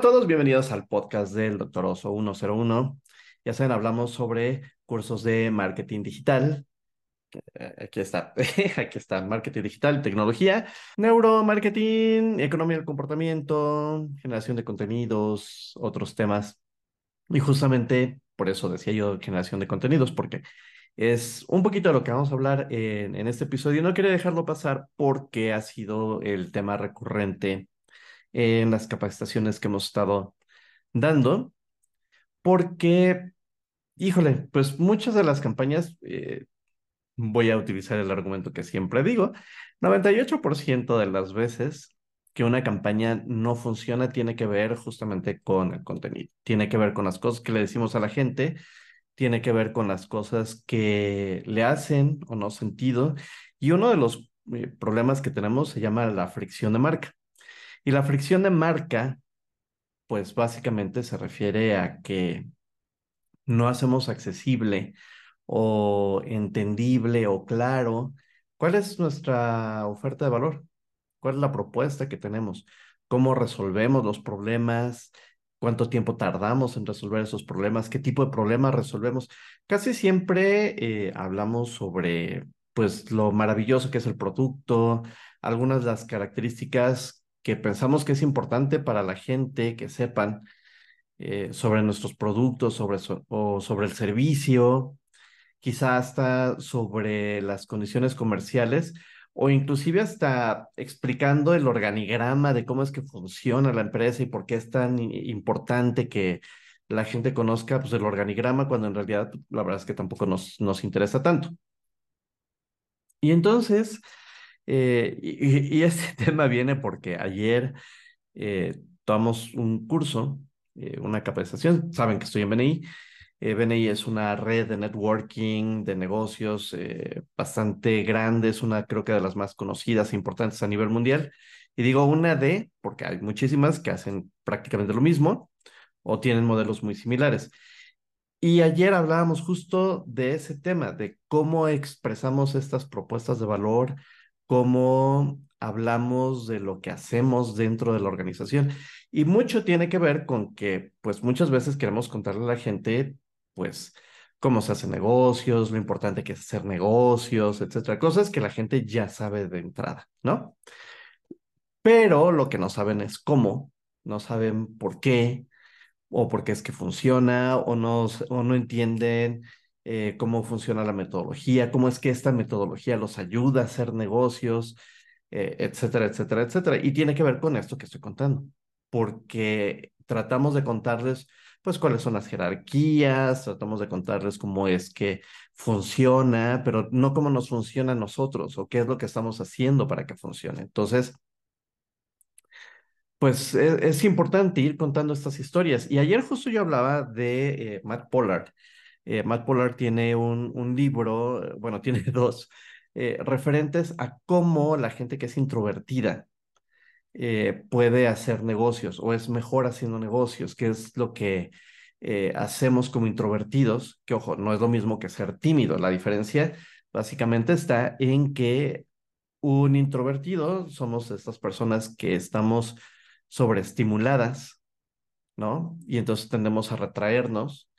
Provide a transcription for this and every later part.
a todos, bienvenidos al podcast del Doctor Oso 101. Ya saben, hablamos sobre cursos de marketing digital. Eh, Aquí está, aquí está, marketing digital, tecnología, neuromarketing, economía del comportamiento, generación de contenidos, otros temas. Y justamente por eso decía yo generación de contenidos, porque es un poquito de lo que vamos a hablar en, en este episodio. No quería dejarlo pasar porque ha sido el tema recurrente en las capacitaciones que hemos estado dando, porque, híjole, pues muchas de las campañas, eh, voy a utilizar el argumento que siempre digo, 98% de las veces que una campaña no funciona tiene que ver justamente con el contenido, tiene que ver con las cosas que le decimos a la gente, tiene que ver con las cosas que le hacen o no sentido. Y uno de los eh, problemas que tenemos se llama la fricción de marca. Y la fricción de marca, pues básicamente se refiere a que no hacemos accesible o entendible o claro cuál es nuestra oferta de valor, cuál es la propuesta que tenemos, cómo resolvemos los problemas, cuánto tiempo tardamos en resolver esos problemas, qué tipo de problemas resolvemos. Casi siempre eh, hablamos sobre pues lo maravilloso que es el producto, algunas de las características que pensamos que es importante para la gente que sepan eh, sobre nuestros productos sobre o sobre el servicio, quizá hasta sobre las condiciones comerciales o inclusive hasta explicando el organigrama de cómo es que funciona la empresa y por qué es tan importante que la gente conozca pues, el organigrama cuando en realidad la verdad es que tampoco nos, nos interesa tanto. Y entonces, eh, y, este tema viene porque ayer eh, tomamos un curso, eh, una capacitación, saben que estoy en BNI. BNI es una red de networking, de negocios bastante grande, es una creo que de las más conocidas e importantes a nivel mundial. Y digo una de, porque hay muchísimas que hacen prácticamente lo mismo o tienen modelos muy similares. Y ayer hablábamos justo de ese tema, de cómo expresamos estas propuestas de valor, cómo hablamos de lo que hacemos dentro de la organización. Y mucho tiene que ver con que, pues muchas veces queremos contarle a la gente, pues, cómo se hacen negocios, lo importante que es hacer negocios, etcétera. Cosas que la gente ya sabe de entrada, ¿no? Pero lo que no saben es cómo, no saben por qué, o por qué es que funciona, o no, o no entienden eh, cómo funciona la metodología, cómo es que esta metodología los ayuda a hacer negocios, eh, etcétera, etcétera, etcétera. Y tiene que ver con esto que estoy contando, porque tratamos de contarles, pues, cuáles son las jerarquías, tratamos de contarles cómo es que funciona, pero no cómo nos funciona a nosotros o qué es lo que estamos haciendo para que funcione. Entonces, pues e, es, importante ir contando estas historias. Y ayer justo yo hablaba de eh, Matt Pollard, eh, Matt Pollard tiene un, un libro, eh, bueno, tiene dos, eh, referentes a cómo la gente que es introvertida puede hacer negocios o es mejor haciendo negocios, que es lo que hacemos como introvertidos, que ojo, no es lo mismo que ser tímido. La diferencia básicamente está en que un introvertido somos estas personas que estamos sobreestimuladas, ¿no? Y entonces tendemos a retraernos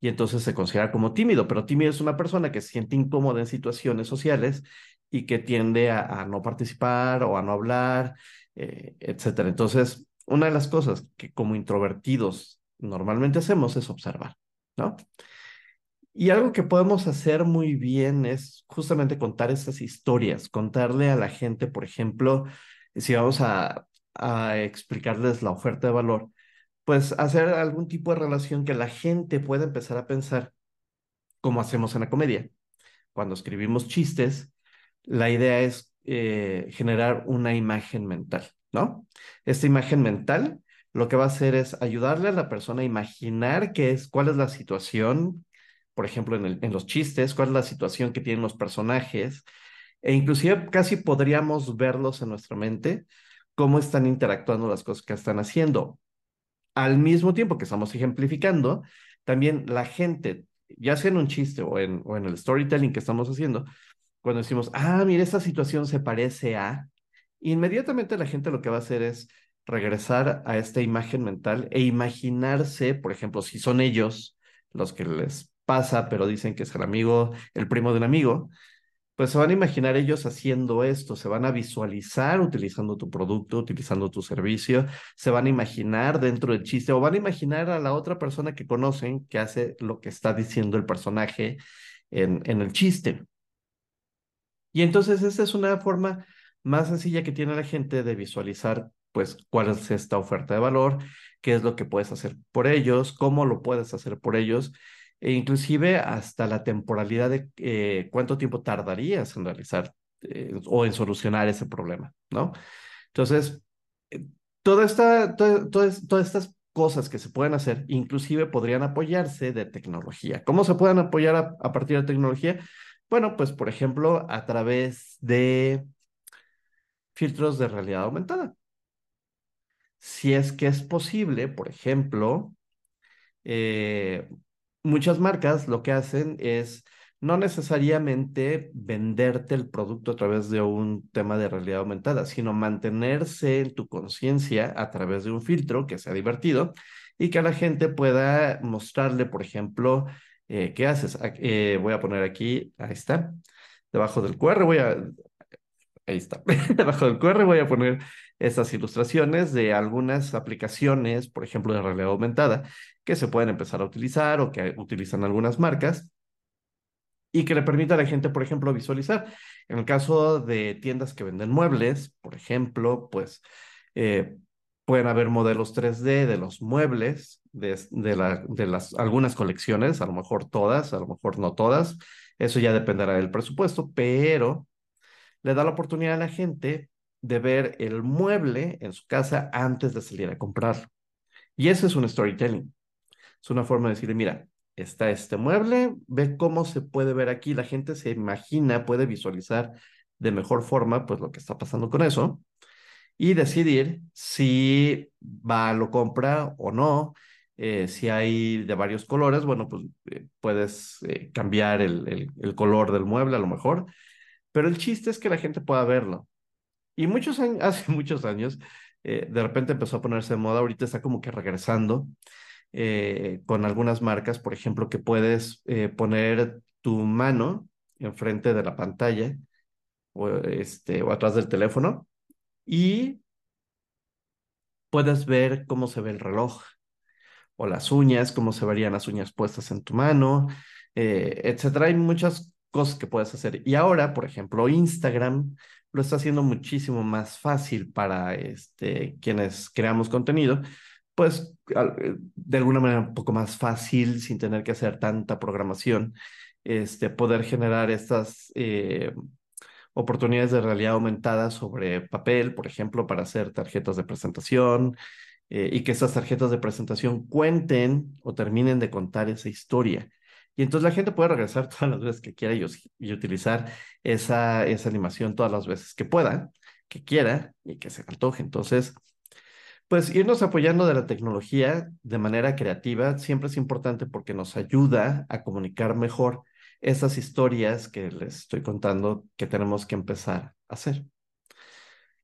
y entonces se considera como tímido, pero tímido es una persona que se siente incómoda en situaciones sociales y que tiende a, no participar o a no hablar, eh, etcétera. Entonces, una de las cosas que como introvertidos normalmente hacemos es observar, ¿no? Y algo que podemos hacer muy bien es justamente contar esas historias, contarle a la gente, por ejemplo, si vamos a, a explicarles la oferta de valor, pues hacer algún tipo de relación que la gente pueda empezar a pensar como hacemos en la comedia. Cuando escribimos chistes, la idea es eh, generar una imagen mental, ¿no? Esta imagen mental lo que va a hacer es ayudarle a la persona a imaginar qué es, cuál es la situación, por ejemplo, en, en los chistes, cuál es la situación que tienen los personajes, e inclusive casi podríamos verlos en nuestra mente, cómo están interactuando las cosas que están haciendo al mismo tiempo que estamos ejemplificando, también la gente, ya sea en un chiste o en, el storytelling que estamos haciendo, cuando decimos, ah, mira, esta situación se parece a, inmediatamente la gente lo que va a hacer es regresar a esta imagen mental e imaginarse, por ejemplo, si son ellos los que les pasa, pero dicen que es el amigo, el primo de un amigo, pues se van a imaginar ellos haciendo esto, se van a visualizar utilizando tu producto, utilizando tu servicio, se van a imaginar dentro del chiste o van a imaginar a la otra persona que conocen que hace lo que está diciendo el personaje en, en el chiste. Y entonces esa es una forma más sencilla que tiene la gente de visualizar pues cuál es esta oferta de valor, qué es lo que puedes hacer por ellos, cómo lo puedes hacer por ellos e inclusive hasta la temporalidad de eh, cuánto tiempo tardarías en realizar eh, o en solucionar ese problema, ¿no? Entonces, eh, toda esta, todas estas cosas que se pueden hacer, inclusive podrían apoyarse de tecnología. ¿Cómo se pueden apoyar a, a partir de tecnología? Bueno, pues por ejemplo, a través de filtros de realidad aumentada. Si es que es posible, por ejemplo, eh, muchas marcas lo que hacen es no necesariamente venderte el producto a través de un tema de realidad aumentada, sino mantenerse en tu conciencia a través de un filtro que sea divertido y que a la gente pueda mostrarle, por ejemplo, eh, ¿qué haces? Eh, voy a poner aquí, ahí está, debajo del QR, voy a, ahí está, debajo del QR voy a poner estas ilustraciones de algunas aplicaciones, por ejemplo, de realidad aumentada, que se pueden empezar a utilizar o que utilizan algunas marcas y que le permita a la gente, por ejemplo, visualizar. En el caso de tiendas que venden muebles, por ejemplo, pues eh, pueden haber modelos 3D de los muebles, de, de, de las, algunas colecciones, a lo mejor todas, a lo mejor no todas. Eso ya dependerá del presupuesto, pero le da la oportunidad a la gente de ver el mueble en su casa antes de salir a comprarlo. Y eso es un storytelling. Es una forma de decirle, mira, está este mueble, ve cómo se puede ver aquí, la gente se imagina, puede visualizar de mejor forma pues lo que está pasando con eso y decidir si va, lo compra o no. Eh, si hay de varios colores, bueno, pues eh, puedes eh, cambiar el, el, color del mueble a lo mejor, pero el chiste es que la gente pueda verlo. Y muchos años, hace muchos años, de repente empezó a ponerse de moda, ahorita está como que regresando, eh, con algunas marcas, por ejemplo, que puedes eh, poner tu mano enfrente de la pantalla o, este, o atrás del teléfono y puedes ver cómo se ve el reloj o las uñas, cómo se verían las uñas puestas en tu mano, eh, etcétera. Hay muchas cosas que puedes hacer. Y ahora, por ejemplo, Instagram lo está haciendo muchísimo más fácil para este, quienes creamos contenido, pues eh, de alguna manera un poco más fácil, sin tener que hacer tanta programación, este, poder generar estas eh, oportunidades de realidad aumentada sobre papel, por ejemplo, para hacer tarjetas de presentación eh, y que esas tarjetas de presentación cuenten o terminen de contar esa historia. Y entonces la gente puede regresar todas las veces que quiera y, y utilizar esa, animación todas las veces que pueda, que quiera y que se antoje. Entonces, pues irnos apoyando de la tecnología de manera creativa siempre es importante porque nos ayuda a comunicar mejor esas historias que les estoy contando que tenemos que empezar a hacer.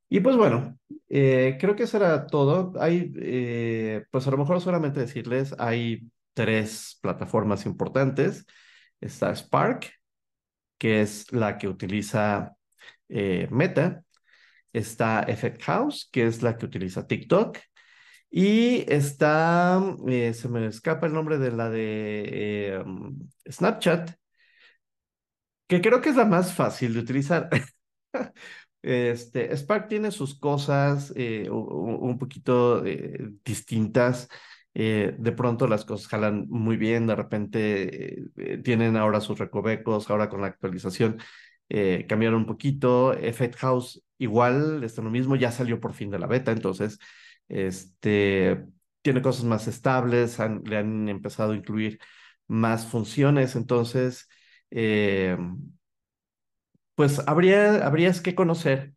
Y pues bueno, eh, creo que eso era todo. Hay, eh, pues a lo mejor solamente decirles, hay tres plataformas importantes. Está Spark, que es la que utiliza eh, Meta está Effect House, que es la que utiliza TikTok. Y está, eh, se me escapa el nombre de la de eh, Snapchat, que creo que es la más fácil de utilizar. Este, Spark tiene sus cosas un poquito distintas. De pronto las cosas jalan muy bien, de repente tienen ahora sus recovecos, ahora con la actualización eh, cambiaron un poquito. Effect House igual, está lo mismo, ya salió por fin de la beta, entonces este, tiene cosas más estables, le han empezado a incluir más funciones, entonces, eh, pues habría, habrías que conocer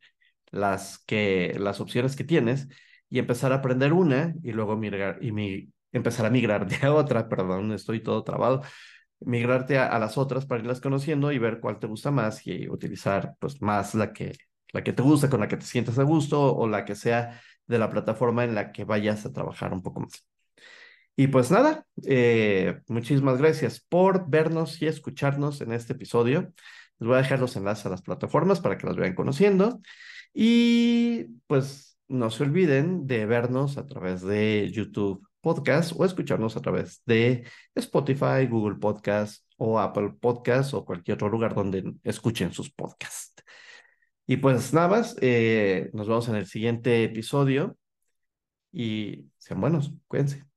las, que, las opciones que tienes y empezar a aprender una y luego migrar, y mi, empezar a migrar de a otra, perdón, estoy todo trabado, migrarte a, las otras para irlas conociendo y ver cuál te gusta más y utilizar pues más la que, la que te gusta, con la que te sientas a gusto o la que sea de la plataforma en la que vayas a trabajar un poco más. Y pues nada, eh, muchísimas gracias por vernos y escucharnos en este episodio. Les voy a dejar los enlaces a las plataformas para que las vayan conociendo. Y pues no se olviden de vernos a través de YouTube Podcast o escucharnos a través de Spotify, Google Podcast o Apple Podcast o cualquier otro lugar donde escuchen sus podcasts. Y pues nada más, eh, nos vemos en el siguiente episodio y sean buenos, cuídense.